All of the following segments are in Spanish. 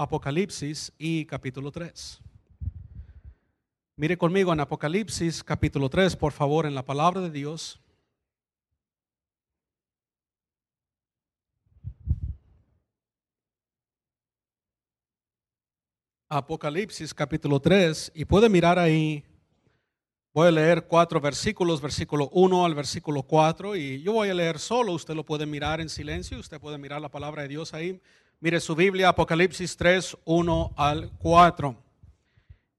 Apocalipsis y capítulo 3. Mire conmigo en Apocalipsis capítulo 3, por favor, en la palabra de Dios. Apocalipsis capítulo 3 y puede mirar ahí, voy a leer cuatro versículos, versículo 1 al versículo 4 y yo voy a leer solo, usted lo puede mirar en silencio, usted puede mirar la palabra de Dios ahí. Mire su Biblia, Apocalipsis 3, 1 al 4.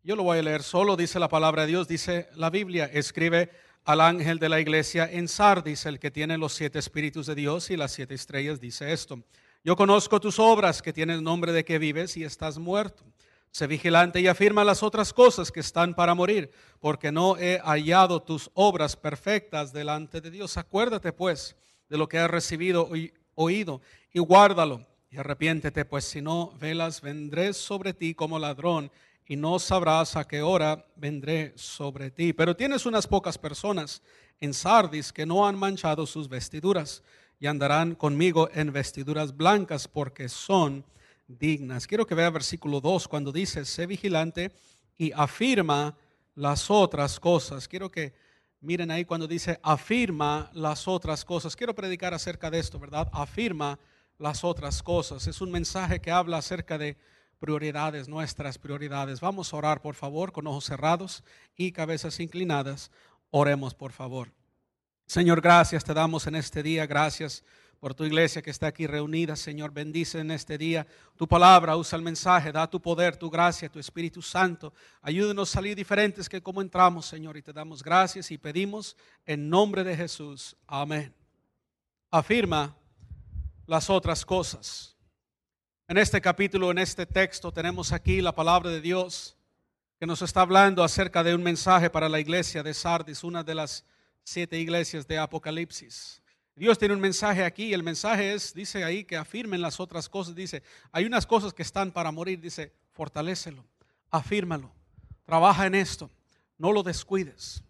Yo lo voy a leer solo, dice la palabra de Dios, dice la Biblia, escribe al ángel de la iglesia en Sardis, el que tiene los siete espíritus de Dios y las siete estrellas, dice esto. Yo conozco tus obras, que tienes nombre de que vives y estás muerto. Sé vigilante y afirma las otras cosas que están para morir, porque no he hallado tus obras perfectas delante de Dios. Acuérdate pues de lo que has recibido y oído y guárdalo y arrepiéntete, pues si no velas, vendré sobre ti como ladrón y no sabrás a qué hora vendré sobre ti. Pero tienes unas pocas personas en Sardis que no han manchado sus vestiduras y andarán conmigo en vestiduras blancas porque son dignas. Quiero que vea versículo 2 cuando dice, sé vigilante y afirma las otras cosas. Quiero que miren ahí cuando dice, afirma las otras cosas. Quiero predicar acerca de esto, ¿verdad? Afirma las otras cosas. Es un mensaje que habla acerca de prioridades, nuestras prioridades. Vamos a orar, por favor, con ojos cerrados y cabezas inclinadas. Oremos, por favor. Señor, gracias te damos en este día. Gracias por tu iglesia que está aquí reunida. Señor, bendice en este día tu palabra, usa el mensaje, da tu poder, tu gracia, tu Espíritu Santo. Ayúdenos a salir diferentes que como entramos, Señor, y te damos gracias y pedimos en nombre de Jesús. Amén. Afirma las otras cosas. En este capítulo, en este texto, tenemos aquí la palabra de Dios que nos está hablando acerca de un mensaje para la iglesia de Sardis, una de las siete iglesias de Apocalipsis. Dios tiene un mensaje aquí, el mensaje es, dice ahí, que afirmen las otras cosas, dice, hay unas cosas que están para morir, dice, fortalécelo, afírmalo, trabaja en esto, no lo descuides.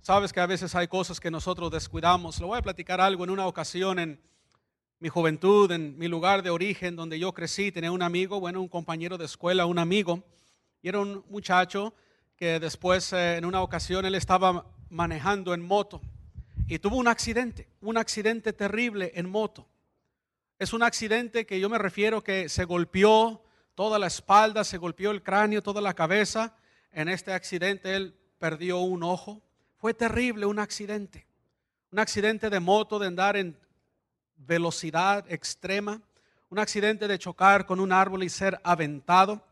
Sabes que a veces hay cosas que nosotros descuidamos. Le voy a platicar algo en una ocasión en, mi juventud, en mi lugar de origen, donde yo crecí, tenía un amigo, bueno, un compañero de escuela, un amigo, y era un muchacho que después, eh, en una ocasión, él estaba manejando en moto y tuvo un accidente, un accidente terrible en moto. Es un accidente que yo me refiero que se golpeó toda la espalda, se golpeó el cráneo, toda la cabeza. En este accidente él perdió un ojo. Fue terrible un accidente. Un accidente de moto, de andar en velocidad extrema, un accidente de chocar con un árbol y ser aventado.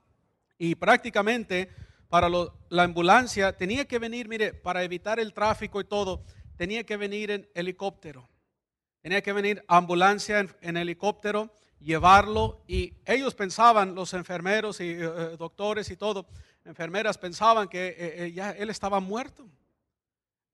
Y prácticamente para la ambulancia tenía que venir, mire, para evitar el tráfico y todo, tenía que venir en helicóptero. Tenía que venir ambulancia en, helicóptero, llevarlo y ellos pensaban, los enfermeros y eh, eh, doctores y todo, enfermeras pensaban que eh, ya él estaba muerto.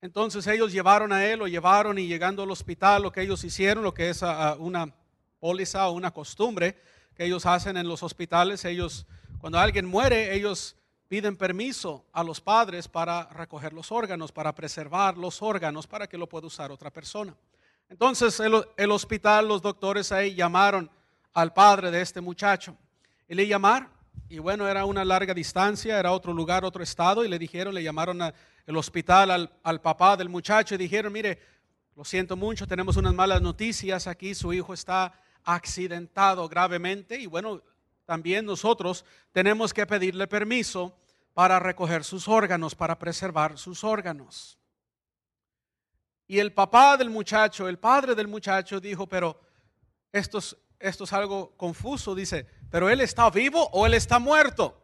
Entonces ellos llevaron a él, lo llevaron y llegando al hospital, lo que ellos hicieron, lo que es ah, ah, una póliza o una costumbre que ellos hacen en los hospitales, ellos, cuando alguien muere, ellos piden permiso a los padres para recoger los órganos, para preservar los órganos, para que lo pueda usar otra persona. Entonces el, el hospital, los doctores ahí llamaron al padre de este muchacho y le llamaron y bueno, era una larga distancia, era otro lugar, otro estado, y le dijeron, le llamaron al hospital al, al, papá del muchacho y dijeron, mire, lo siento mucho, tenemos unas malas noticias aquí, su hijo está accidentado gravemente y bueno, también nosotros tenemos que pedirle permiso para recoger sus órganos, para preservar sus órganos. Y el papá del muchacho, el padre del muchacho dijo, pero estos esto es algo confuso, dice, pero él está vivo o él está muerto.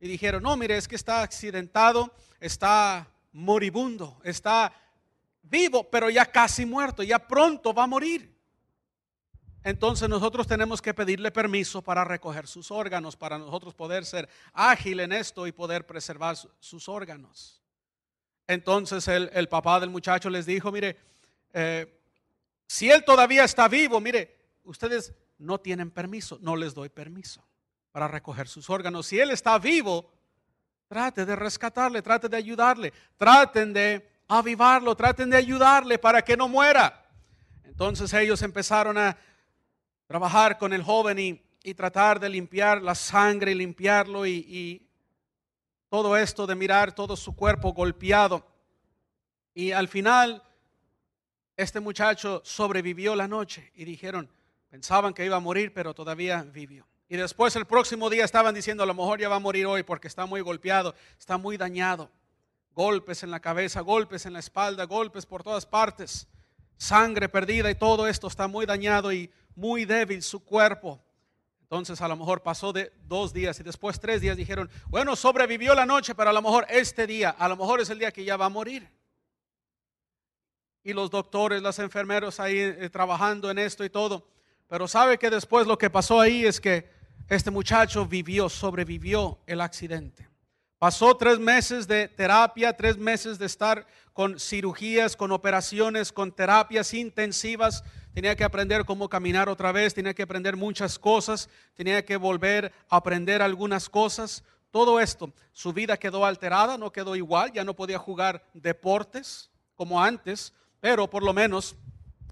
Y dijeron, no, mire, es que está accidentado, está moribundo, está vivo, pero ya casi muerto, ya pronto va a morir. Entonces nosotros tenemos que pedirle permiso para recoger sus órganos, para nosotros poder ser ágil en esto y poder preservar sus órganos. Entonces el, papá del muchacho les dijo, mire, eh, si él todavía está vivo, mire, ustedes no tienen permiso, no les doy permiso para recoger sus órganos. Si él está vivo, trate de rescatarle, trate de ayudarle, traten de avivarlo, traten de ayudarle para que no muera. Entonces ellos empezaron a trabajar con el joven y, tratar de limpiar la sangre, limpiarlo y, y todo esto de mirar todo su cuerpo golpeado. Y al final, este muchacho sobrevivió la noche y dijeron, pensaban que iba a morir, pero todavía vivió. Y después el próximo día estaban diciendo, a lo mejor ya va a morir hoy porque está muy golpeado, está muy dañado. Golpes en la cabeza, golpes en la espalda, golpes por todas partes, sangre perdida y todo esto está muy dañado y muy débil su cuerpo. Entonces a lo mejor pasó de dos días y después tres días dijeron, bueno, sobrevivió la noche, pero a lo mejor este día, a lo mejor es el día que ya va a morir. Y los doctores, los enfermeros ahí eh, trabajando en esto y todo. Pero sabe que después lo que pasó ahí es que este muchacho vivió, sobrevivió el accidente. Pasó tres meses de terapia, tres meses de estar con cirugías, con operaciones, con terapias intensivas tenía que aprender cómo caminar otra vez, tenía que aprender muchas cosas, tenía que volver a aprender algunas cosas. Todo esto, su vida quedó alterada, no quedó igual, ya no podía jugar deportes como antes, pero por lo menos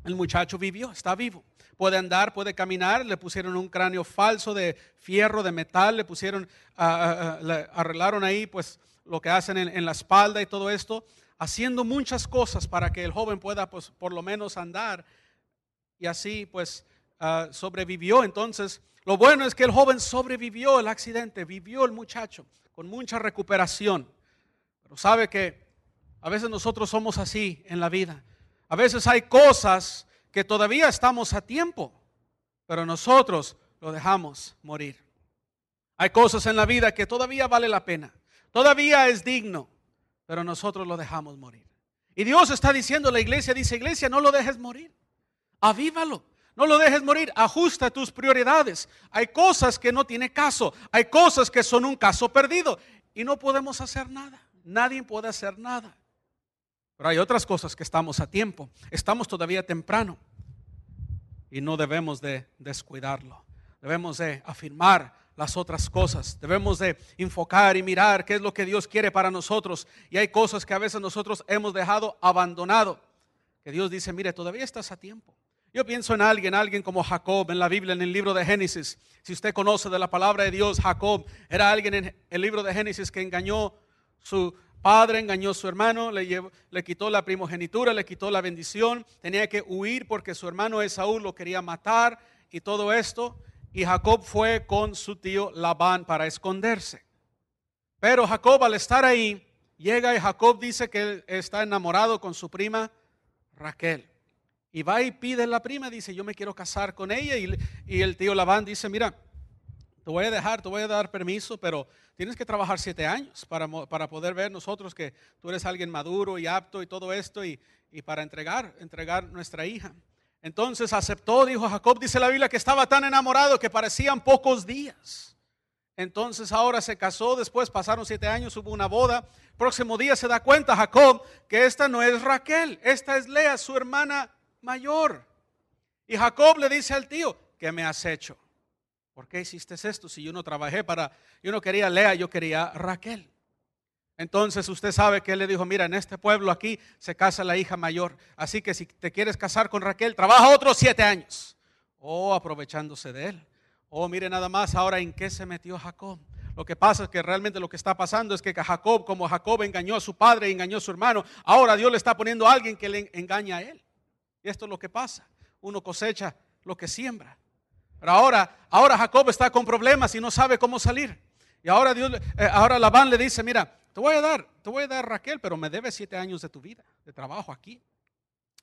el muchacho vivió, está vivo. Puede andar, puede caminar, le pusieron un cráneo falso de fierro, de metal, le pusieron, arreglaron ahí pues lo que hacen en, en la espalda y todo esto, haciendo muchas cosas para que el joven pueda pues por lo menos andar y así pues sobrevivió. Entonces, lo bueno es que el joven sobrevivió el accidente, vivió el muchacho con mucha recuperación. Pero sabe que a veces nosotros somos así en la vida. A veces hay cosas que todavía estamos a tiempo, pero nosotros lo dejamos morir. Hay cosas en la vida que todavía vale la pena, todavía es digno, pero nosotros lo dejamos morir. Y Dios está diciendo, la iglesia dice, iglesia, no lo dejes morir avívalo. No lo dejes morir, ajusta tus prioridades. Hay cosas que no tiene caso, hay cosas que son un caso perdido y no podemos hacer nada. Nadie puede hacer nada. Pero hay otras cosas que estamos a tiempo, estamos todavía temprano y no debemos de descuidarlo. Debemos de afirmar las otras cosas. Debemos de enfocar y mirar qué es lo que Dios quiere para nosotros. Y hay cosas que a veces nosotros hemos dejado abandonado. Que Dios dice, mire, todavía estás a tiempo. Yo pienso en alguien, alguien como Jacob en la Biblia, en el libro de Génesis. Si usted conoce de la palabra de Dios, Jacob era alguien en el libro de Génesis que engañó su padre, engañó a su hermano, le, quitó la primogenitura, le quitó la bendición, tenía que huir porque su hermano Esaú lo quería matar y todo esto. Y Jacob fue con su tío Labán para esconderse. Pero Jacob al estar ahí, llega y Jacob dice que él está enamorado con su prima Raquel. Y va y pide la prima, dice, yo me quiero casar con ella. Y, el tío Labán dice, mira, te voy a dejar, te voy a dar permiso, pero tienes que trabajar siete años para, para poder ver nosotros que tú eres alguien maduro y apto y todo esto y, y para entregar, entregar nuestra hija. Entonces aceptó, dijo Jacob, dice la Biblia, que estaba tan enamorado que parecían pocos días. Entonces ahora se casó, después pasaron siete años, hubo una boda. Próximo día se da cuenta Jacob que esta no es Raquel, esta es Lea, su hermana mayor. Y Jacob le dice al tío, ¿qué me has hecho? ¿Por qué hiciste esto si yo no trabajé para, yo no quería Lea, yo quería Raquel? Entonces usted sabe que él le dijo, mira, en este pueblo aquí se casa la hija mayor, así que si te quieres casar con Raquel, trabaja otros siete años. Oh, aprovechándose de él. Oh, mire nada más ahora en qué se metió Jacob. Lo que pasa es que realmente lo que está pasando es que Jacob, como Jacob engañó a su padre engañó a su hermano, ahora Dios le está poniendo a alguien que le engaña a él. Y esto es lo que pasa. Uno cosecha lo que siembra. Pero ahora, ahora Jacob está con problemas y no sabe cómo salir. Y ahora Dios, eh, ahora Labán le dice, mira, te voy a dar, te voy a dar Raquel, pero me debes siete años de tu vida, de trabajo aquí.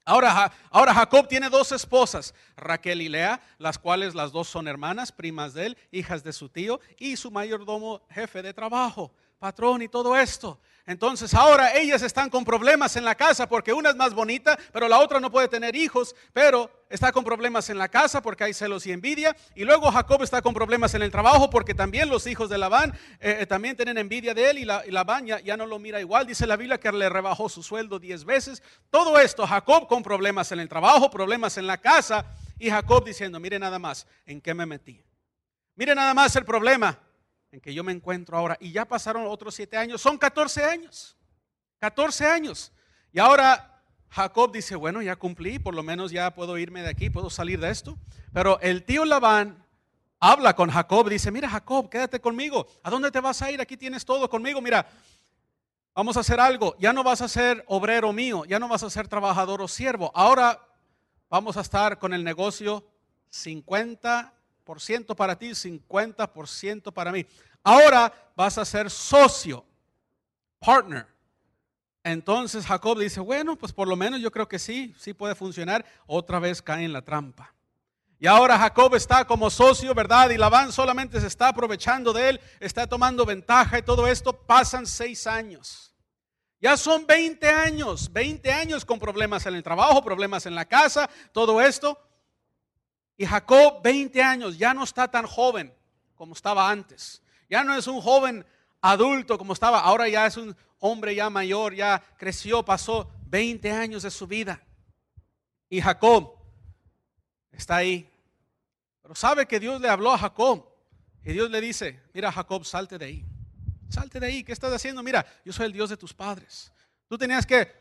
Ahora, ahora, Jacob tiene dos esposas, Raquel y Lea, las cuales las dos son hermanas, primas de él, hijas de su tío, y su mayordomo jefe de trabajo, patrón y todo esto. Entonces ahora ellas están con problemas en la casa porque una es más bonita, pero la otra no puede tener hijos, pero está con problemas en la casa porque hay celos y envidia. Y luego Jacob está con problemas en el trabajo porque también los hijos de Labán eh, eh, también tienen envidia de él y, la, y Labán ya, ya, no lo mira igual. Dice la Biblia que le rebajó su sueldo diez veces. Todo esto, Jacob con problemas en el trabajo, problemas en la casa y Jacob diciendo, mire nada más, ¿en qué me metí? Mire nada más el problema en que yo me encuentro ahora. Y ya pasaron otros siete años, son 14 años. 14 años. Y ahora Jacob dice, bueno, ya cumplí, por lo menos ya puedo irme de aquí, puedo salir de esto. Pero el tío Labán habla con Jacob, dice, mira Jacob, quédate conmigo. ¿A dónde te vas a ir? Aquí tienes todo conmigo. Mira, vamos a hacer algo. Ya no vas a ser obrero mío, ya no vas a ser trabajador o siervo. Ahora vamos a estar con el negocio 50 ciento para ti, 50% para mí. Ahora vas a ser socio, partner. Entonces Jacob dice, bueno, pues por lo menos yo creo que sí, sí puede funcionar. Otra vez cae en la trampa. Y ahora Jacob está como socio, ¿verdad? Y Labán solamente se está aprovechando de él, está tomando ventaja y todo esto. Pasan seis años. Ya son 20 años, 20 años con problemas en el trabajo, problemas en la casa, todo esto. Y Jacob, 20 años, ya no está tan joven como estaba antes. Ya no es un joven adulto como estaba, ahora ya es un hombre ya mayor, ya creció, pasó 20 años de su vida. Y Jacob está ahí. Pero sabe que Dios le habló a Jacob. Y Dios le dice, mira Jacob, salte de ahí. Salte de ahí. ¿Qué estás haciendo? Mira, yo soy el Dios de tus padres. Tú tenías que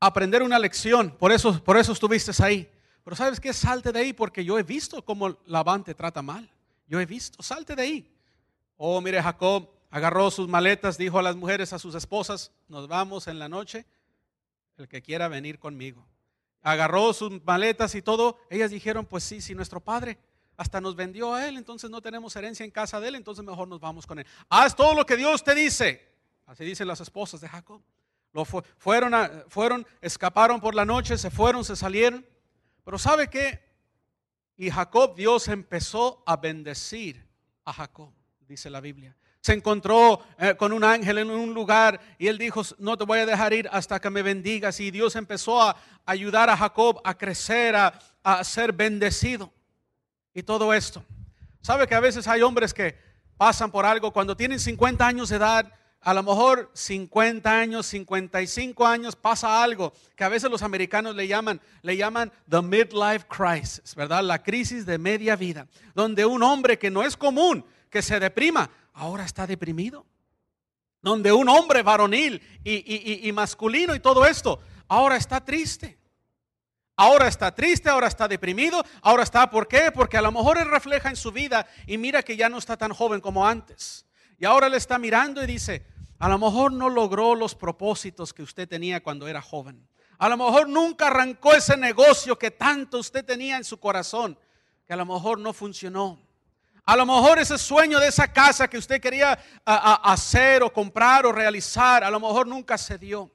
aprender una lección. Por eso, por eso estuviste ahí. Pero ¿sabes qué? Salte de ahí porque yo he visto cómo Labán te trata mal. Yo he visto, salte de ahí. Oh, mire, Jacob agarró sus maletas, dijo a las mujeres, a sus esposas, nos vamos en la noche, el que quiera venir conmigo. Agarró sus maletas y todo. Ellas dijeron, pues sí, si nuestro padre hasta nos vendió a él, entonces no tenemos herencia en casa de él, entonces mejor nos vamos con él. Haz todo lo que Dios te dice. Así dicen las esposas de Jacob. Lo fueron, fueron, escaparon por la noche, se fueron, se salieron. Pero ¿sabe qué? Y Jacob, Dios empezó a bendecir a Jacob, dice la Biblia. Se encontró eh, con un ángel en un lugar y él dijo, no te voy a dejar ir hasta que me bendigas. Y Dios empezó a ayudar a Jacob a crecer, a, a ser bendecido. Y todo esto. ¿Sabe que a veces hay hombres que pasan por algo cuando tienen 50 años de edad? A lo mejor 50 años, 55 años pasa algo que a veces los americanos le llaman, le llaman the midlife crisis, ¿verdad? La crisis de media vida, donde un hombre que no es común que se deprima, ahora está deprimido. Donde un hombre varonil y, y masculino y todo esto, ahora está triste. Ahora está triste, ahora está deprimido, ahora está, ¿por qué? Porque a lo mejor él refleja en su vida y mira que ya no está tan joven como antes. Y ahora le está mirando y dice, a lo mejor no logró los propósitos que usted tenía cuando era joven. A lo mejor nunca arrancó ese negocio que tanto usted tenía en su corazón, que a lo mejor no funcionó. A lo mejor ese sueño de esa casa que usted quería hacer o comprar o realizar, a lo mejor nunca se dio.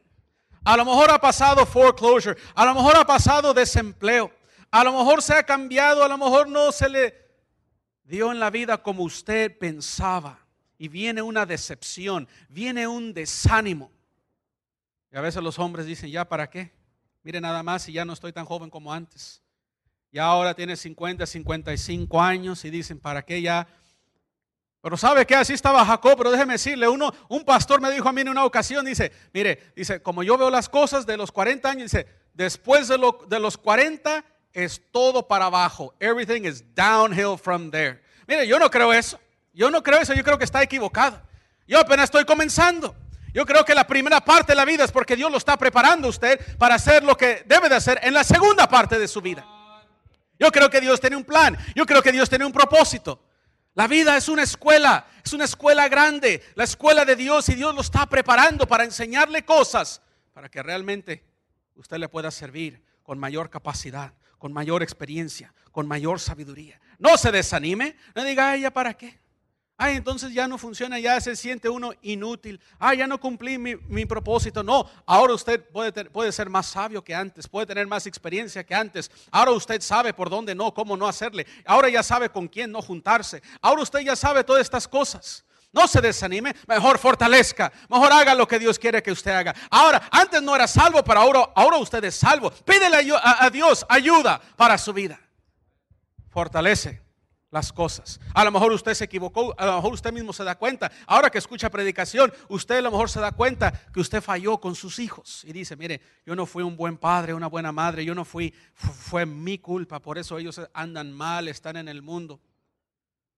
A lo mejor ha pasado foreclosure, a lo mejor ha pasado desempleo, a lo mejor se ha cambiado, a lo mejor no se le dio en la vida como usted pensaba y viene una decepción, viene un desánimo. Y a veces los hombres dicen, ¿ya para qué? Mire nada más si ya no estoy tan joven como antes. Ya ahora tiene 50, 55 años y dicen, ¿para qué ya? Pero sabe que así estaba Jacob, pero déjeme decirle, uno, un pastor me dijo a mí en una ocasión, dice, mire, dice, como yo veo las cosas de los 40 años, dice, después de, lo, de los 40 es todo para abajo. Everything is downhill from there. Mire, yo no creo eso. Yo no creo eso, yo creo que está equivocado. Yo apenas estoy comenzando. Yo creo que la primera parte de la vida es porque Dios lo está preparando a usted para hacer lo que debe de hacer en la segunda parte de su vida. Yo creo que Dios tiene un plan. Yo creo que Dios tiene un propósito. La vida es una escuela, es una escuela grande, la escuela de Dios y Dios lo está preparando para enseñarle cosas para que realmente usted le pueda servir con mayor capacidad, con mayor experiencia, con mayor sabiduría. No se desanime, no diga, ¿ya para qué? Ay, entonces ya no funciona, ya se siente uno inútil. Ay, ya no cumplí mi, propósito. No, ahora usted puede, puede ser más sabio que antes, puede tener más experiencia que antes. Ahora usted sabe por dónde no, cómo no hacerle. Ahora ya sabe con quién no juntarse. Ahora usted ya sabe todas estas cosas. No se desanime, mejor fortalezca, mejor haga lo que Dios quiere que usted haga. Ahora, antes no era salvo, pero ahora, ahora usted es salvo. Pídele a Dios ayuda para su vida fortalece las cosas. A lo mejor usted se equivocó, a lo mejor usted mismo se da cuenta. Ahora que escucha predicación, usted a lo mejor se da cuenta que usted falló con sus hijos y dice, mire, yo no fui un buen padre, una buena madre, yo no fui, fu- fue mi culpa, por eso ellos andan mal, están en el mundo.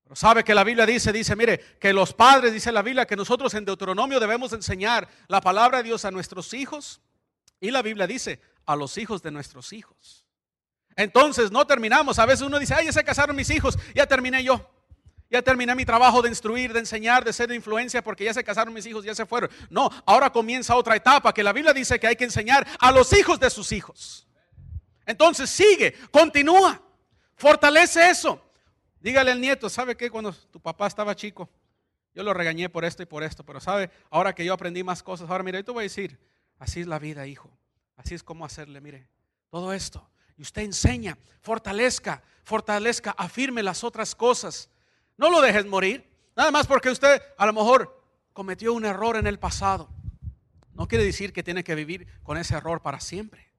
Pero sabe que la Biblia dice, dice, mire, que los padres, dice la Biblia, que nosotros en Deuteronomio debemos enseñar la palabra de Dios a nuestros hijos. Y la Biblia dice, a los hijos de nuestros hijos. Entonces no terminamos. A veces uno dice, ay, ya se casaron mis hijos, ya terminé yo. Ya terminé mi trabajo de instruir, de enseñar, de ser de influencia, porque ya se casaron mis hijos, ya se fueron. No, ahora comienza otra etapa que la Biblia dice que hay que enseñar a los hijos de sus hijos. Entonces sigue, continúa, fortalece eso. Dígale al nieto, ¿sabe qué? Cuando tu papá estaba chico, yo lo regañé por esto y por esto, pero sabe, ahora que yo aprendí más cosas, ahora mire, yo te voy a decir, así es la vida, hijo. Así es como hacerle, mire, todo esto. Y usted enseña, fortalezca, fortalezca, afirme las otras cosas. No lo dejes morir. Nada más porque usted a lo mejor cometió un error en el pasado. No quiere decir que tiene que vivir con ese error para siempre.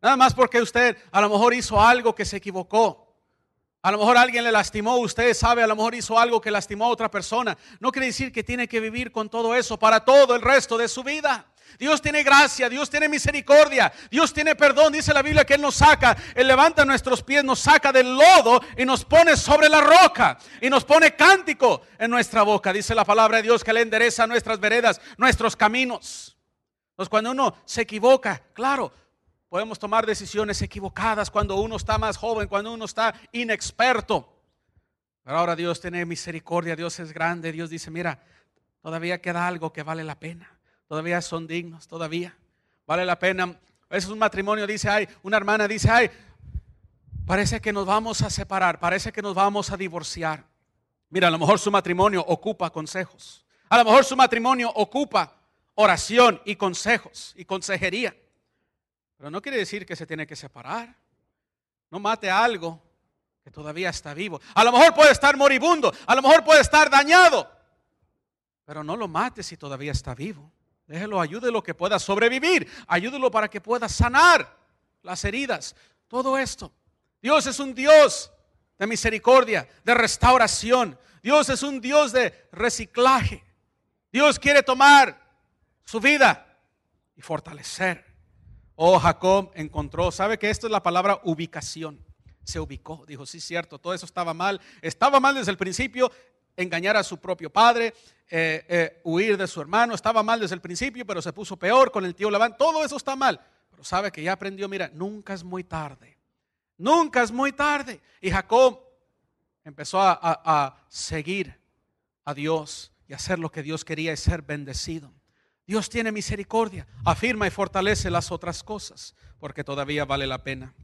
Nada más porque usted a lo mejor hizo algo que se equivocó. A lo mejor alguien le lastimó, usted sabe, a lo mejor hizo algo que lastimó a otra persona. No quiere decir que tiene que vivir con todo eso para todo el resto de su vida. Dios tiene gracia, Dios tiene misericordia, Dios tiene perdón. Dice la Biblia que Él nos saca, Él levanta nuestros pies, nos saca del lodo y nos pone sobre la roca y nos pone cántico en nuestra boca. Dice la palabra de Dios que Él endereza nuestras veredas, nuestros caminos. Entonces cuando uno se equivoca, claro, podemos tomar decisiones equivocadas cuando uno está más joven, cuando uno está inexperto. Pero ahora Dios tiene misericordia, Dios es grande, Dios dice, mira, todavía queda algo que vale la pena, todavía son dignos, todavía vale la pena. A veces un matrimonio dice, ay, una hermana dice, ay, parece que nos vamos a separar, parece que nos vamos a divorciar. Mira, a lo mejor su matrimonio ocupa consejos, a lo mejor su matrimonio ocupa oración y consejos y consejería. Pero no quiere decir que se tiene que separar. No mate algo que todavía está vivo. A lo mejor puede estar moribundo, a lo mejor puede estar dañado. Pero no lo mate si todavía está vivo. Déjelo, ayúdelo que pueda sobrevivir. Ayúdelo para que pueda sanar las heridas. Todo esto. Dios es un Dios de misericordia, de restauración. Dios es un Dios de reciclaje. Dios quiere tomar su vida y fortalecer. Oh, Jacob encontró, ¿sabe que esto es la palabra ubicación? Se ubicó, dijo, sí, cierto, todo eso estaba mal. Estaba mal desde el principio, engañar a su propio padre, eh, eh, huir de su hermano, estaba mal desde el principio, pero se puso peor con el tío Labán. Todo eso está mal. Pero sabe que ya aprendió, mira, nunca es muy tarde. Nunca es muy tarde. Y Jacob empezó a, a, a seguir a Dios y hacer lo que Dios quería y ser bendecido. Dios tiene misericordia, afirma y fortalece las otras cosas, porque todavía vale la pena.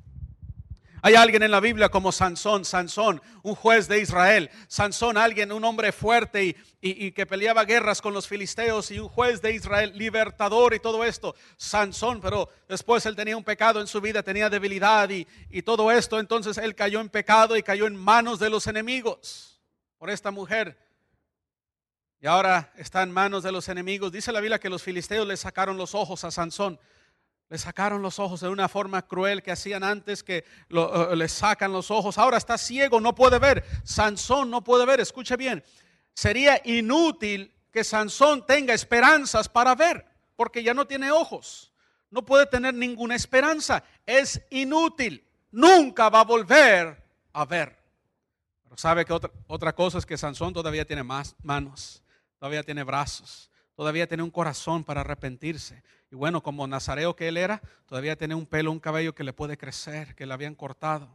Hay alguien en la Biblia como Sansón, Sansón, un juez de Israel. Sansón, alguien, un hombre fuerte y, y, que peleaba guerras con los filisteos y un juez de Israel, libertador y todo esto. Sansón, pero después él tenía un pecado en su vida, tenía debilidad y, y todo esto. Entonces él cayó en pecado y cayó en manos de los enemigos por esta mujer. Y ahora está en manos de los enemigos. Dice la Biblia que los filisteos le sacaron los ojos a Sansón. Le sacaron los ojos de una forma cruel que hacían antes, que uh, le sacan los ojos. Ahora está ciego, no puede ver. Sansón no puede ver. Escuche bien. Sería inútil que Sansón tenga esperanzas para ver, porque ya no tiene ojos. No puede tener ninguna esperanza. Es inútil. Nunca va a volver a ver. Pero sabe que otra, otra cosa es que Sansón todavía tiene más manos, todavía tiene brazos, todavía tiene un corazón para arrepentirse. Y bueno, como nazareo que él era, todavía tiene un pelo, un cabello que le puede crecer, que le habían cortado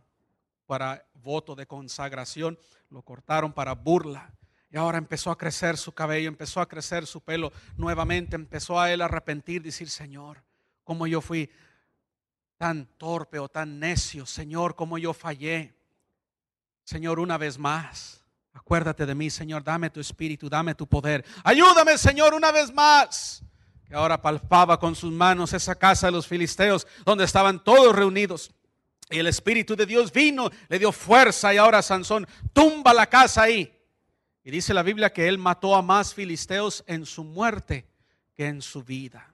para voto de consagración, lo cortaron para burla. Y ahora empezó a crecer su cabello, empezó a crecer su pelo nuevamente, empezó a él a arrepentir, decir, Señor, como yo fui tan torpe o tan necio, Señor, como yo fallé. Señor, una vez más, Acuérdate de mí, Señor, dame tu espíritu, dame tu poder. Ayúdame, Señor, una vez más. Que ahora palpaba con sus manos esa casa de los filisteos donde estaban todos reunidos. Y el Espíritu de Dios vino, le dio fuerza y ahora Sansón tumba la casa ahí. Y dice la Biblia que él mató a más filisteos en su muerte que en su vida.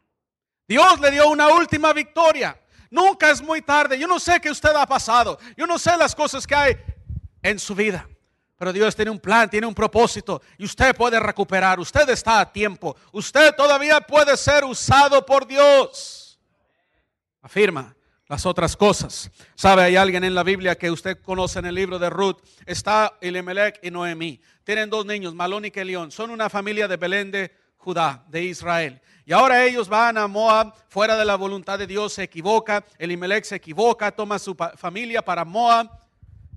Dios le dio una última victoria. Nunca es muy tarde. Yo no sé qué usted ha pasado. Yo no sé las cosas que hay en su vida. Pero Dios tiene un plan, tiene un propósito y usted puede recuperar. Usted está a tiempo. Usted todavía puede ser usado por Dios. Afirma las otras cosas. ¿Sabe? Hay alguien en la Biblia que usted conoce en el libro de Ruth. Está Elimelech y Noemí. Tienen dos niños, Malón y Kelión. Son una familia de Belén de Judá, de Israel. Y ahora ellos van a Moab, fuera de la voluntad de Dios, se equivoca. Elimelech se equivoca, toma su familia para Moab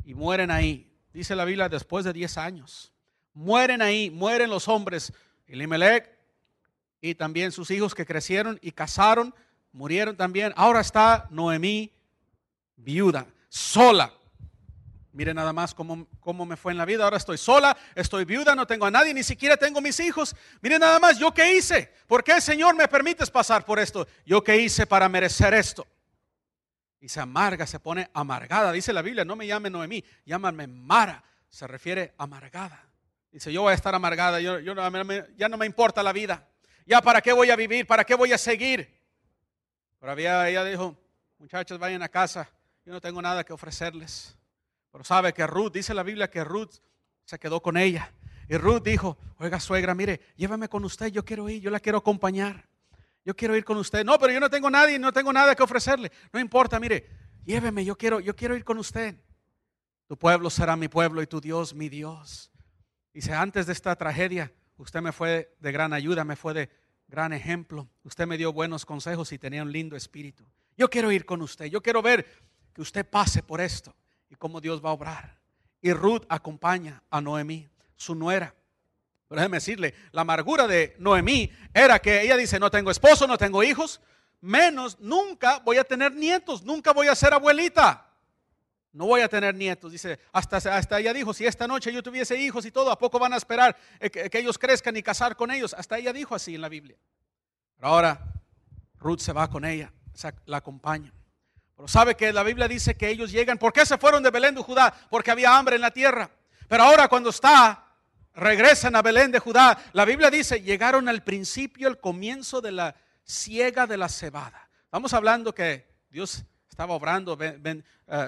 y mueren ahí. Dice la Biblia después de 10 años. Mueren ahí, mueren los hombres. Elimelech y también sus hijos que crecieron y casaron murieron también. Ahora está Noemí viuda, sola. Mire nada más cómo, cómo, me fue en la vida. Ahora estoy sola, estoy viuda, no tengo a nadie, ni siquiera tengo mis hijos. Mire nada más, ¿yo qué hice? ¿Por qué, Señor, me permites pasar por esto? ¿Yo qué hice para merecer esto? Y se amarga, se pone amargada. Dice la Biblia, no me llame Noemí, llámame Mara. Se refiere amargada. Dice, yo voy a estar amargada, yo, yo, ya no me importa la vida. Ya para qué voy a vivir, para qué voy a seguir. Pero había, ella dijo, muchachos, vayan a casa, yo no tengo nada que ofrecerles. Pero sabe que Ruth, dice la Biblia que Ruth se quedó con ella. Y Ruth dijo, oiga suegra, mire, llévame con usted, yo quiero ir, yo la quiero acompañar. Yo quiero ir con usted. No, pero yo no tengo nadie, no tengo nada que ofrecerle. No importa, mire, lléveme, yo quiero, yo quiero ir con usted. Tu pueblo será mi pueblo y tu Dios mi Dios. Dice, antes de esta tragedia, usted me fue de gran ayuda, me fue de gran ejemplo. Usted me dio buenos consejos y tenía un lindo espíritu. Yo quiero ir con usted. Yo quiero ver que usted pase por esto y cómo Dios va a obrar. Y Ruth acompaña a Noemí, su nuera. Pero déjeme decirle, la amargura de Noemí era que ella dice, no tengo esposo, no tengo hijos, menos nunca voy a tener nietos, nunca voy a ser abuelita. No voy a tener nietos. Dice, hasta, hasta ella dijo, si esta noche yo tuviese hijos y todo, ¿a poco van a esperar que, que ellos crezcan y casar con ellos? Hasta ella dijo así en la Biblia. Pero ahora Ruth se va con ella, la acompaña. Pero sabe que la Biblia dice que ellos llegan. ¿Por qué se fueron de Belén de Judá? Porque había hambre en la tierra. Pero ahora cuando está, regresan a Belén de Judá. La Biblia dice, llegaron al principio, el comienzo de la siega de la cebada. Estamos hablando que Dios estaba obrando, eh,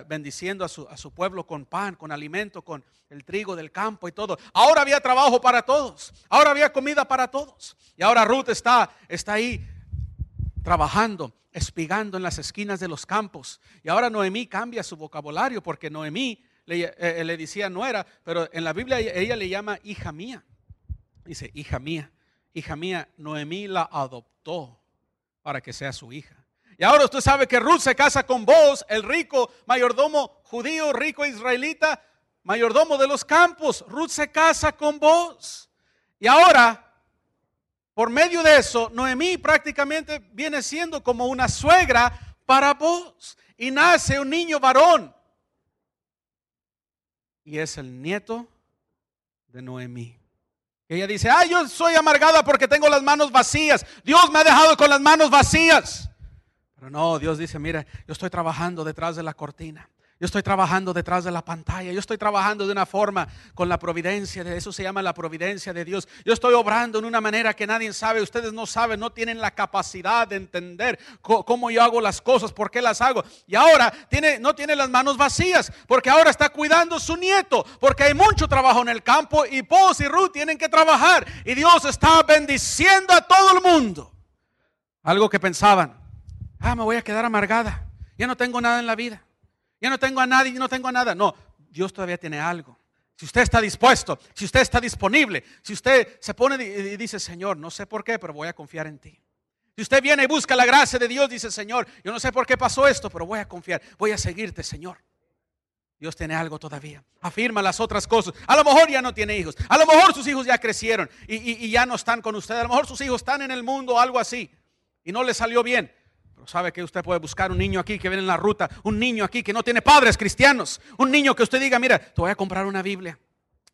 bendiciendo a su, a su, pueblo con pan, con alimento, con el trigo del campo y todo. Ahora había trabajo para todos, ahora había comida para todos. Y ahora Ruth está, está ahí trabajando, espigando en las esquinas de los campos. Y ahora Noemí cambia su vocabulario porque Noemí le, eh, eh, le decía no era, pero en la Biblia ella le llama hija mía. Dice, hija mía, hija mía, Noemí la adoptó para que sea su hija. Y ahora usted sabe que Ruth se casa con vos, el rico mayordomo judío, rico israelita, mayordomo de los campos. Ruth se casa con vos. Y ahora, por medio de eso, Noemí prácticamente viene siendo como una suegra para vos. Y nace un niño varón. Y es el nieto de Noemí. Ella dice, ah, yo soy amargada porque tengo las manos vacías. Dios me ha dejado con las manos vacías. Pero no, Dios dice, mira, yo estoy trabajando detrás de la cortina. Yo estoy trabajando detrás de la pantalla. Yo estoy trabajando de una forma con la providencia. De eso se llama la providencia de Dios. Yo estoy obrando en una manera que nadie sabe. Ustedes no saben, no tienen la capacidad de entender cómo yo hago las cosas, por qué las hago. Y ahora tiene, no tiene las manos vacías, porque ahora está cuidando su nieto, porque hay mucho trabajo en el campo y Pos y Ruth tienen que trabajar. Y Dios está bendiciendo a todo el mundo. Algo que pensaban, ah, me voy a quedar amargada. Ya no tengo nada en la vida. Ya no tengo a nadie, no tengo a nada. No, Dios todavía tiene algo. Si usted está dispuesto, si usted está disponible, si usted se pone y dice, Señor, no sé por qué, pero voy a confiar en ti. Si usted viene y busca la gracia de Dios, dice, Señor, yo no sé por qué pasó esto, pero voy a confiar, voy a seguirte, Señor. Dios tiene algo todavía. Afirma las otras cosas. A lo mejor ya no tiene hijos. A lo mejor sus hijos ya crecieron y, y ya no están con usted. A lo mejor sus hijos están en el mundo o algo así. Y no le salió bien sabe que usted puede buscar un niño aquí que viene en la ruta, un niño aquí que no tiene padres cristianos, un niño que usted diga, mira, te voy a comprar una Biblia.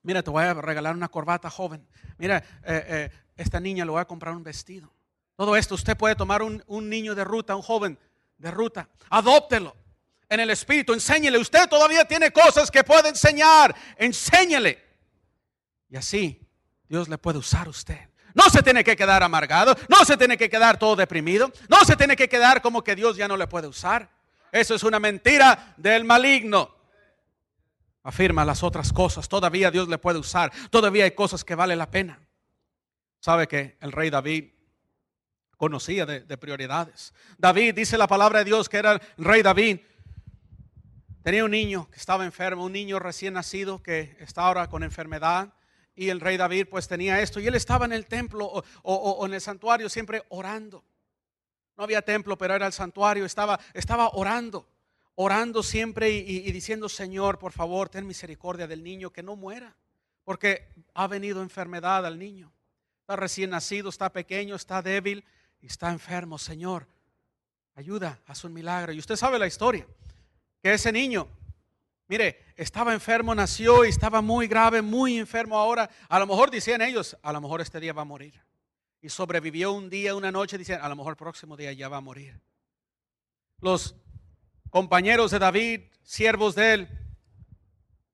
Mira, te voy a regalar una corbata joven. Mira, eh, eh, esta niña le voy a comprar un vestido. Todo esto usted puede tomar un, un niño de ruta, un joven de ruta. Adóptelo en el espíritu, enséñele. Usted todavía tiene cosas que puede enseñar. Enséñele. Y así Dios le puede usar a usted. No se tiene que quedar amargado, no se tiene que quedar todo deprimido, no se tiene que quedar como que Dios ya no le puede usar. Eso es una mentira del maligno. Afirma las otras cosas, todavía Dios le puede usar, todavía hay cosas que vale la pena. ¿Sabe que el rey David conocía de, de prioridades? David, dice la palabra de Dios que era el rey David, tenía un niño que estaba enfermo, un niño recién nacido que está ahora con enfermedad y el rey David pues tenía esto y él estaba en el templo o, en el santuario siempre orando. No había templo, pero era el santuario, estaba, estaba orando, orando siempre y, diciendo, Señor, por favor, ten misericordia del niño, que no muera, porque ha venido enfermedad al niño. Está recién nacido, está pequeño, está débil y está enfermo, Señor. Ayuda, haz un milagro. Y usted sabe la historia, que ese niño Mire, estaba enfermo, nació y estaba muy grave, muy enfermo ahora. A lo mejor decían ellos, a lo mejor este día va a morir. Y sobrevivió un día, una noche, decían, a lo mejor el próximo día ya va a morir. Los compañeros de David, siervos de él,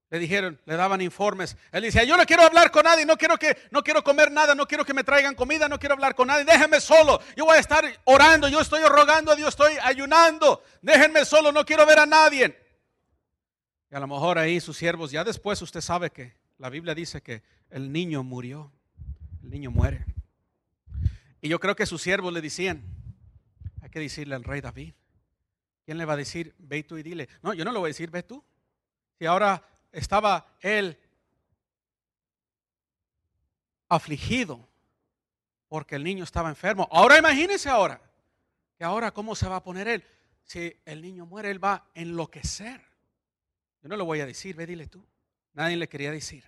le dijeron, le daban informes. Él decía, yo no quiero hablar con nadie, no quiero que, no quiero comer nada, no quiero que me traigan comida, no quiero hablar con nadie, déjenme solo. Yo voy a estar orando, yo estoy rogando a Dios, estoy ayunando. Déjenme solo, no quiero ver a nadie. Y a lo mejor ahí sus siervos, ya después usted sabe que la Biblia dice que el niño murió, el niño muere. Y yo creo que sus siervos le decían, hay que decirle al rey David. ¿Quién le va a decir, ve tú y dile? No, yo no le voy a decir, ve tú. Si ahora estaba él afligido porque el niño estaba enfermo. Ahora imagínese ahora, que ahora cómo se va a poner él. Si el niño muere, él va a enloquecer. Yo no lo voy a decir, ve, dile tú. Nadie le quería decir.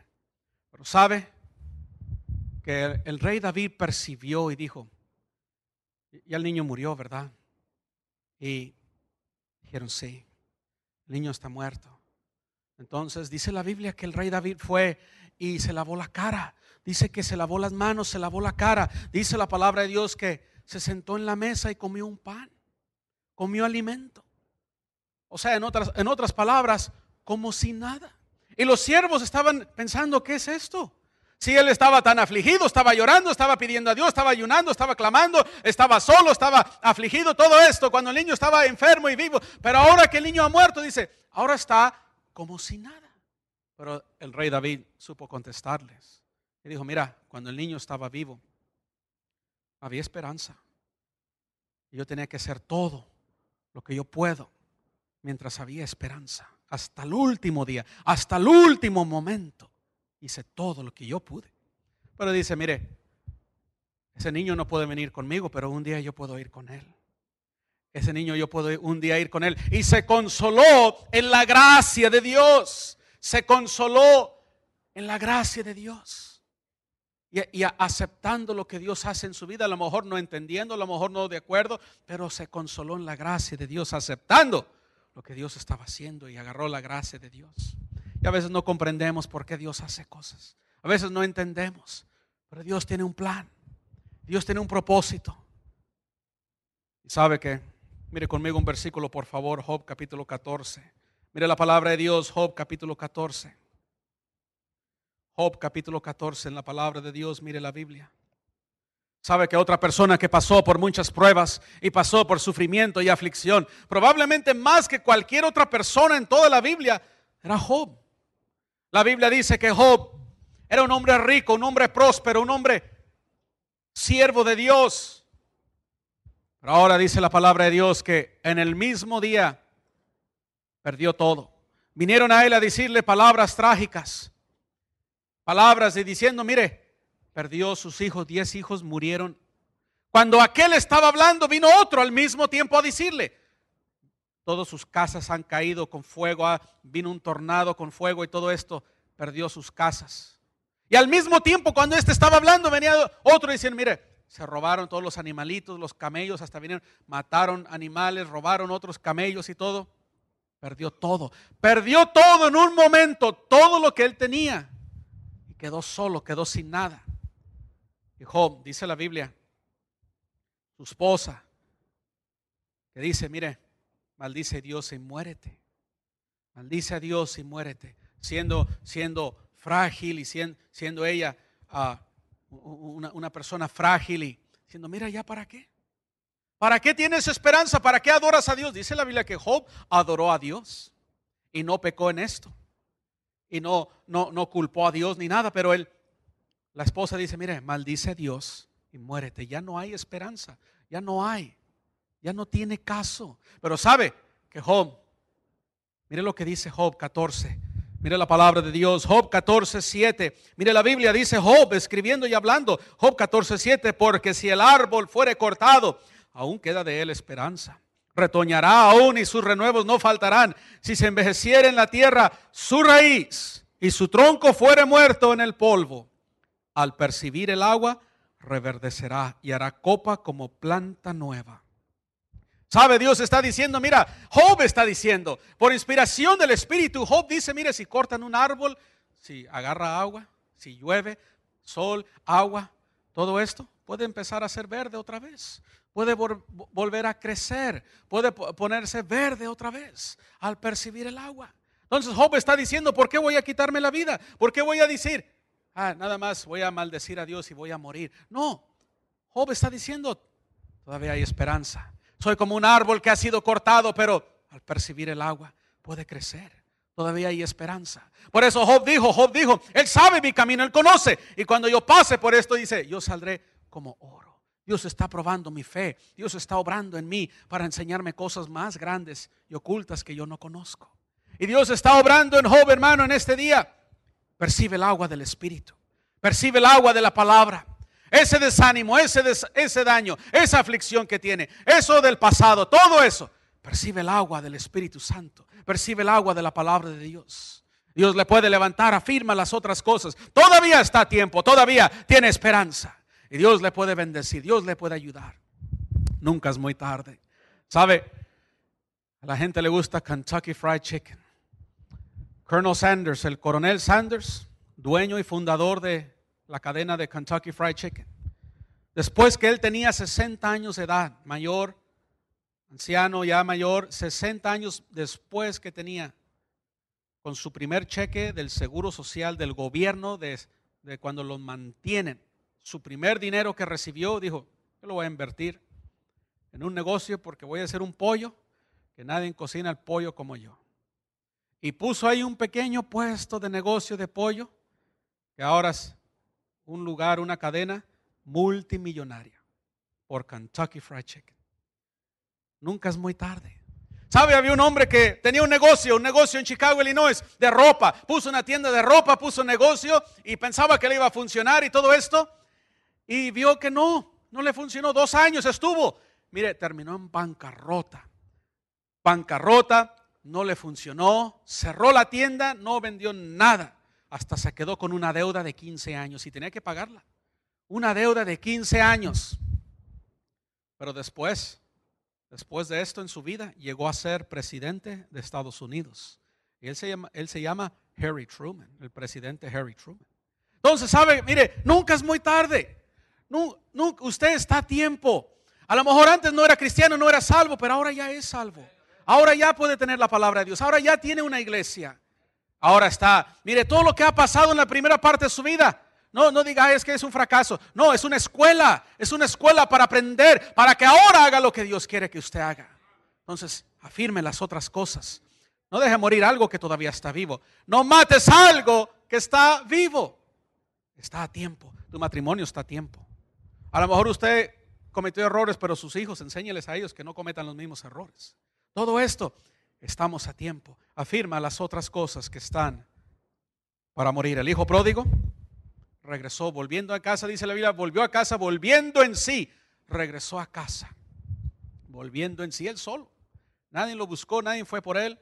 Pero sabe que el, rey David percibió y dijo, ya el niño murió, ¿verdad? Y dijeron, sí, el niño está muerto. Entonces dice la Biblia que el rey David fue y se lavó la cara. Dice que se lavó las manos, se lavó la cara. Dice la palabra de Dios que se sentó en la mesa y comió un pan, comió alimento. O sea, en otras, en otras palabras, como si nada. Y los siervos estaban pensando, ¿qué es esto? Si él estaba tan afligido, estaba llorando, estaba pidiendo a Dios, estaba ayunando, estaba clamando, estaba solo, estaba afligido, todo esto, cuando el niño estaba enfermo y vivo. Pero ahora que el niño ha muerto, dice, ahora está como si nada. Pero el rey David supo contestarles. Y dijo, mira, cuando el niño estaba vivo, había esperanza. Y yo tenía que hacer todo lo que yo puedo mientras había esperanza hasta el último día, hasta el último momento. Hice todo lo que yo pude. Pero dice, mire, ese niño no puede venir conmigo, pero un día yo puedo ir con él. Ese niño yo puedo un día ir con él. Y se consoló en la gracia de Dios. Se consoló en la gracia de Dios. Y, aceptando lo que Dios hace en su vida, a lo mejor no entendiendo, a lo mejor no de acuerdo, pero se consoló en la gracia de Dios, aceptando lo que Dios estaba haciendo y agarró la gracia de Dios. Y a veces no comprendemos por qué Dios hace cosas. A veces no entendemos, pero Dios tiene un plan. Dios tiene un propósito. Y sabe que, mire conmigo un versículo, por favor, Job capítulo 14. Mire la palabra de Dios, Job capítulo 14. Job capítulo 14 en la palabra de Dios, mire la Biblia. Sabe que otra persona que pasó por muchas pruebas y pasó por sufrimiento y aflicción, probablemente más que cualquier otra persona en toda la Biblia, era Job. La Biblia dice que Job era un hombre rico, un hombre próspero, un hombre siervo de Dios. Pero ahora dice la palabra de Dios que en el mismo día perdió todo. Vinieron a él a decirle palabras trágicas, palabras de diciendo, mire, perdió sus hijos, diez hijos murieron. Cuando aquel estaba hablando, vino otro al mismo tiempo a decirle, todas sus casas han caído con fuego, ah, vino un tornado con fuego y todo esto, perdió sus casas. Y al mismo tiempo, cuando este estaba hablando, venía otro diciendo, mire, se robaron todos los animalitos, los camellos, hasta vinieron, mataron animales, robaron otros camellos y todo. Perdió todo. Perdió todo en un momento, todo lo que él tenía. quedó solo, quedó sin nada. Job, dice la Biblia, su esposa, que dice, mire, maldice a Dios y muérete. Maldice a Dios y muérete. Siendo, siendo frágil y siendo, siendo ella ah, una, una persona frágil y diciendo, mira, ¿ya para qué? ¿Para qué tienes esperanza? ¿Para qué adoras a Dios? Dice la Biblia que Job adoró a Dios y no pecó en esto. Y no, no, no culpó a Dios ni nada, pero él, la esposa dice, mire, maldice a Dios y muérete. Ya no hay esperanza, ya no hay, ya no tiene caso. Pero sabe que Job, mire lo que dice Job 14. Mire la palabra de Dios, Job 14, 7. Mire la Biblia, dice Job, escribiendo y hablando, Job 14, 7, porque si el árbol fuere cortado, aún queda de él esperanza. Retoñará aún y sus renuevos no faltarán. Si se envejeciera en la tierra su raíz y su tronco fuere muerto en el polvo, al percibir el agua, reverdecerá y hará copa como planta nueva. ¿Sabe? Dios está diciendo, mira, Job está diciendo, por inspiración del Espíritu, Job dice, mire, si cortan un árbol, si agarra agua, si llueve, sol, agua, todo esto puede empezar a ser verde otra vez puede volver a crecer, puede ponerse verde otra vez al percibir el agua. Entonces Job está diciendo, ¿por qué voy a quitarme la vida? ¿Por qué voy a decir, ah, nada más voy a maldecir a Dios y voy a morir? No, Job está diciendo, todavía hay esperanza. Soy como un árbol que ha sido cortado, pero al percibir el agua puede crecer. Todavía hay esperanza. Por eso Job dijo, Job dijo, Él sabe mi camino, Él conoce. Y cuando yo pase por esto, dice, yo saldré como oro. Dios está probando mi fe. Dios está obrando en mí para enseñarme cosas más grandes y ocultas que yo no conozco. Y Dios está obrando en Job, hermano, en este día. Percibe el agua del Espíritu. Percibe el agua de la palabra. Ese desánimo, ese, ese daño, esa aflicción que tiene, eso del pasado, todo eso. Percibe el agua del Espíritu Santo. Percibe el agua de la palabra de Dios. Dios le puede levantar, afirma las otras cosas. Todavía está a tiempo, todavía tiene esperanza. Y Dios le puede bendecir, Dios le puede ayudar. Nunca es muy tarde. ¿Sabe? A la gente le gusta Kentucky Fried Chicken. Colonel Sanders, el coronel Sanders, dueño y fundador de la cadena de Kentucky Fried Chicken. Después que él tenía 60 años de edad, mayor, anciano ya mayor, 60 años después que tenía, con su primer cheque del Seguro Social del gobierno de, cuando lo mantienen su primer dinero que recibió, dijo, yo lo voy a invertir en un negocio porque voy a hacer un pollo, que nadie cocina el pollo como yo. Y puso ahí un pequeño puesto de negocio de pollo, que ahora es un lugar, una cadena multimillonaria por Kentucky Fried Chicken. Nunca es muy tarde. ¿Sabe? Había un hombre que tenía un negocio, un negocio en Chicago, Illinois, de ropa. Puso una tienda de ropa, puso un negocio y pensaba que le iba a funcionar y todo esto y vio que no, no le funcionó. Dos años estuvo. Mire, terminó en bancarrota. Bancarrota, no le funcionó, cerró la tienda, no vendió nada. Hasta se quedó con una deuda de 15 años y tenía que pagarla. Una deuda de 15 años. Pero después, después de esto en su vida, llegó a ser presidente de Estados Unidos. Y él se llama, él se llama Harry Truman, el presidente Harry Truman. Entonces, sabe, mire, nunca es muy tarde. No, usted está a tiempo. A lo mejor antes no era cristiano, no era salvo, pero ahora ya es salvo. Ahora ya puede tener la palabra de Dios. Ahora ya tiene una iglesia. Ahora está. Mire, todo lo que ha pasado en la primera parte de su vida. No, no diga, es que es un fracaso. No, es una escuela. Es una escuela para aprender, para que ahora haga lo que Dios quiere que usted haga. Entonces, afirme las otras cosas. No deje morir algo que todavía está vivo. No mates algo que está vivo. Está a tiempo. Tu matrimonio está a tiempo. A lo mejor usted cometió errores, pero sus hijos, enséñeles a ellos que no cometan los mismos errores. Todo esto, estamos a tiempo. Afirma las otras cosas que están para morir. El hijo pródigo regresó, volviendo a casa, dice la Biblia, volvió a casa, volviendo en sí, regresó a casa, volviendo en sí, él solo. Nadie lo buscó, nadie fue por él.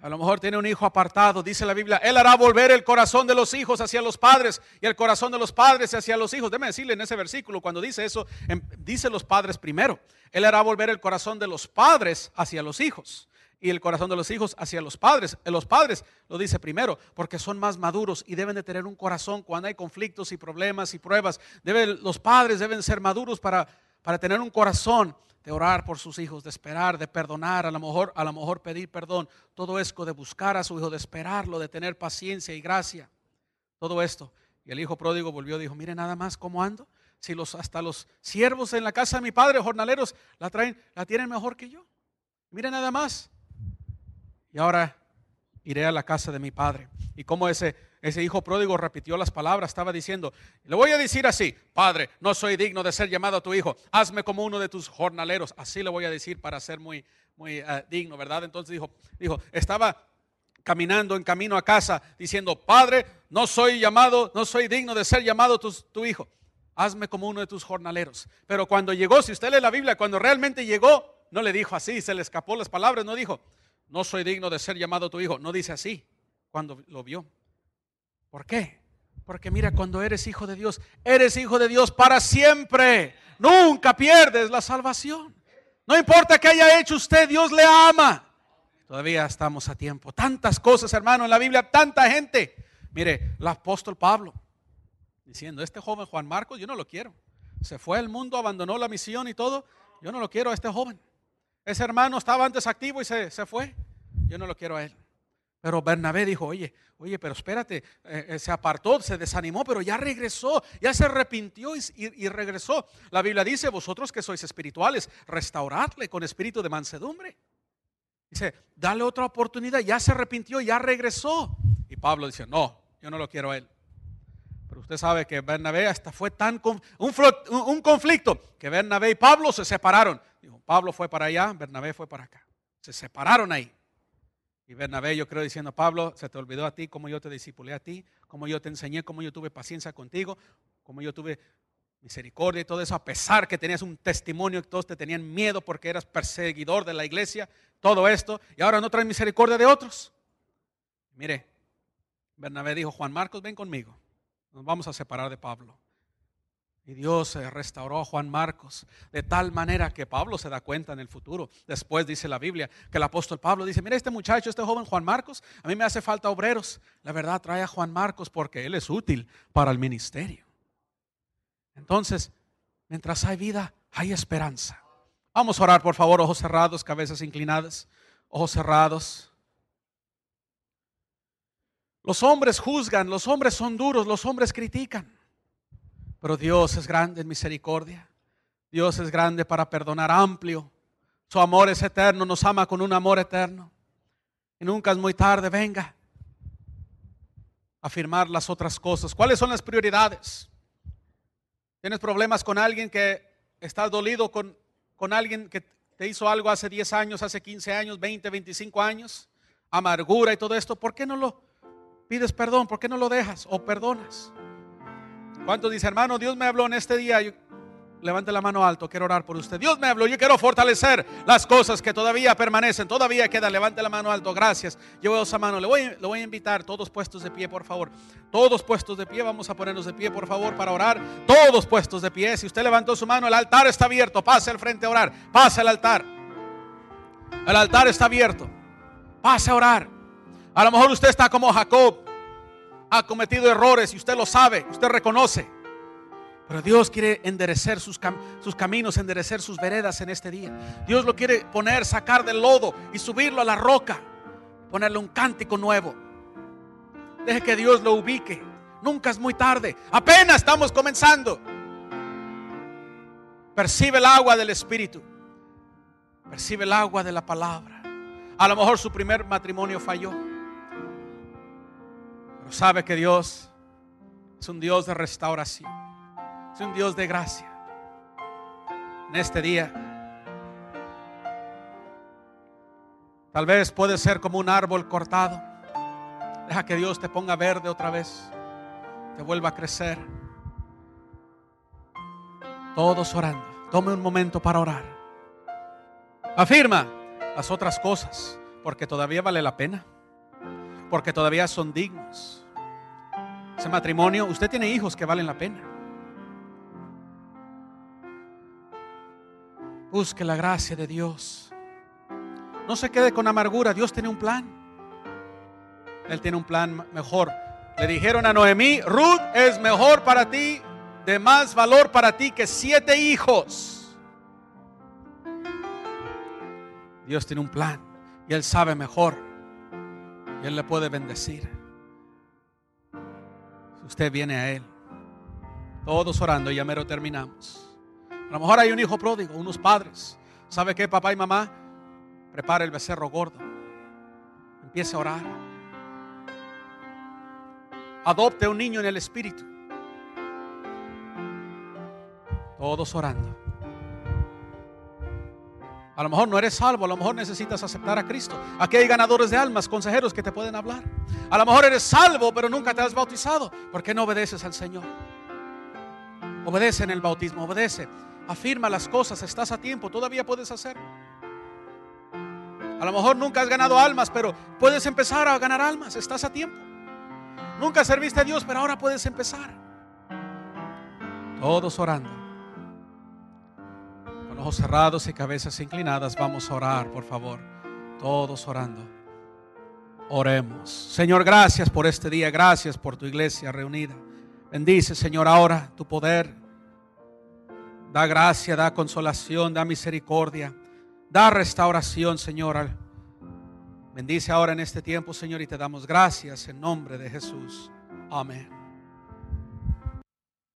A lo mejor tiene un hijo apartado, dice la Biblia, Él hará volver el corazón de los hijos hacia los padres y el corazón de los padres hacia los hijos. Déjeme decirle en ese versículo, cuando dice eso, em, dice los padres primero. Él hará volver el corazón de los padres hacia los hijos y el corazón de los hijos hacia los padres. Los padres lo dice primero, porque son más maduros y deben de tener un corazón cuando hay conflictos y problemas y pruebas. los padres deben ser maduros para, para tener un corazón de orar por sus hijos, de esperar, de perdonar, a lo mejor, a lo mejor pedir perdón. Todo esto de buscar a su hijo, de esperarlo, de tener paciencia y gracia. Todo esto. Y el hijo pródigo volvió y dijo, mire nada más cómo ando. Si los, hasta los siervos en la casa de mi padre, jornaleros, la traen, la tienen mejor que yo. Mire nada más. Y ahora iré a la casa de mi padre. Y como ese, ese hijo pródigo repitió las palabras, estaba diciendo, le voy a decir así, Padre, no soy digno de ser llamado a tu hijo, hazme como uno de tus jornaleros. Así le voy a decir para ser muy, muy eh, digno, ¿verdad? Entonces dijo, dijo, estaba caminando en camino a casa diciendo, Padre, no soy llamado, no soy digno de ser llamado tu, tu hijo. Hazme como uno de tus jornaleros. Pero cuando llegó, si usted lee la Biblia, cuando realmente llegó, no le dijo así, se le escapó las palabras, no dijo, no soy digno de ser llamado tu hijo. No dice así cuando lo vio. ¿Por qué? Porque mira, cuando eres hijo de Dios, eres hijo de Dios para siempre. Nunca pierdes la salvación. No importa qué haya hecho usted, Dios le ama. Todavía estamos a tiempo. Tantas cosas, hermano, en la Biblia, tanta gente. Mire, el apóstol Pablo diciendo, este joven Juan Marcos, yo no lo quiero. Se fue al mundo, abandonó la misión y todo. Yo no lo quiero a este joven. Ese hermano estaba antes activo y se, fue. Yo no lo quiero a él. Pero Bernabé dijo, oye, oye, pero espérate, eh, eh, se apartó, se desanimó, pero ya regresó, ya se arrepintió y, regresó. La Biblia dice, vosotros que sois espirituales, restauradle con espíritu de mansedumbre. Dice, dale otra oportunidad, ya se arrepintió, ya regresó. Y Pablo dice, no, yo no lo quiero a él. Pero usted sabe que Bernabé hasta fue tan un, conflicto que Bernabé y Pablo se separaron. Pablo fue para allá, Bernabé fue para acá. Se separaron ahí. Y Bernabé, yo creo, diciendo, Pablo, se te olvidó a ti, como yo te disipulé a ti, como yo te enseñé, como yo tuve paciencia contigo, como yo tuve misericordia y todo eso, a pesar que tenías un testimonio todos te tenían miedo porque eras perseguidor de la iglesia, todo esto, y ahora no traes misericordia de otros. Mire, Bernabé dijo, Juan Marcos, ven conmigo, nos vamos a separar de Pablo. Y Dios restauró a Juan Marcos de tal manera que Pablo se da cuenta en el futuro. Después dice la Biblia que el apóstol Pablo dice, mira este muchacho, este joven Juan Marcos, a mí me hace falta obreros. La verdad trae a Juan Marcos porque él es útil para el ministerio. Entonces, mientras hay vida, hay esperanza. Vamos a orar, por favor, ojos cerrados, cabezas inclinadas, ojos cerrados. Los hombres juzgan, los hombres son duros, los hombres critican. Pero Dios es grande en misericordia. Dios es grande para perdonar amplio. Su amor es eterno, nos ama con un amor eterno. Y nunca es muy tarde, venga. A afirmar las otras cosas. ¿Cuáles son las prioridades? ¿Tienes problemas con alguien que estás dolido con, con alguien que te hizo algo hace 10 años, hace 15 años, 20, 25 años? Amargura y todo esto. ¿Por qué no lo pides perdón? ¿Por qué no lo dejas o perdonas? ¿Cuántos dice, hermano, Dios me habló en este día? levante la mano alto, quiero orar por usted. Dios me habló, yo quiero fortalecer las cosas que todavía permanecen, todavía quedan. Levante la mano alto, gracias. Llevo esa mano, le voy, le voy a invitar, todos puestos de pie, por favor. Todos puestos de pie, vamos a ponernos de pie, por favor, para orar. Todos puestos de pie. Si usted levantó su mano, el altar está abierto. Pase al frente a orar. Pase al altar. El altar está abierto. Pase a orar. A lo mejor usted está como Jacob ha cometido errores y usted lo sabe, usted reconoce. Pero Dios quiere enderecer sus, caminos, enderecer sus veredas en este día. Dios lo quiere poner, sacar del lodo y subirlo a la roca, ponerle un cántico nuevo. Deje que Dios lo ubique. Nunca es muy tarde. Apenas estamos comenzando. Percibe el agua del Espíritu. Percibe el agua de la palabra. A lo mejor su primer matrimonio falló. Pero sabe que Dios es un Dios de restauración. Es un Dios de gracia. En este día. Tal vez puede ser como un árbol cortado. Deja que Dios te ponga verde otra vez. Te vuelva a crecer. Todos orando. Tome un momento para orar. Afirma las otras cosas. Porque todavía vale la pena porque todavía son dignos. Ese matrimonio, usted tiene hijos que valen la pena. Busque la gracia de Dios. No se quede con amargura. Dios tiene un plan. Él tiene un plan mejor. Le dijeron a Noemí, Ruth es mejor para ti, de más valor para ti que siete hijos. Dios tiene un plan y Él sabe mejor. Él le puede bendecir. Si usted viene a Él. Todos orando y ya mero terminamos. A lo mejor hay un hijo pródigo, unos padres. ¿Sabe qué, papá y mamá? Prepare el becerro gordo. Empiece a orar. Adopte un niño en el espíritu. Todos orando. A lo mejor no eres salvo, a lo mejor necesitas aceptar a Cristo. Aquí hay ganadores de almas, consejeros que te pueden hablar. A lo mejor eres salvo, pero nunca te has bautizado. ¿Por qué no obedeces al Señor? Obedece en el bautismo, obedece. Afirma las cosas, estás a tiempo, todavía puedes hacer. A lo mejor nunca has ganado almas, pero puedes empezar a ganar almas, estás a tiempo. Nunca serviste a Dios, pero ahora puedes empezar. Todos orando ojos cerrados y cabezas inclinadas, vamos a orar, por favor. Todos orando. Oremos. Señor, gracias por este día, gracias por tu iglesia reunida. Bendice, Señor, ahora tu poder. Da gracia, da consolación, da misericordia, da restauración, Señor. Bendice ahora en este tiempo, Señor, y te damos gracias en nombre de Jesús. Amén.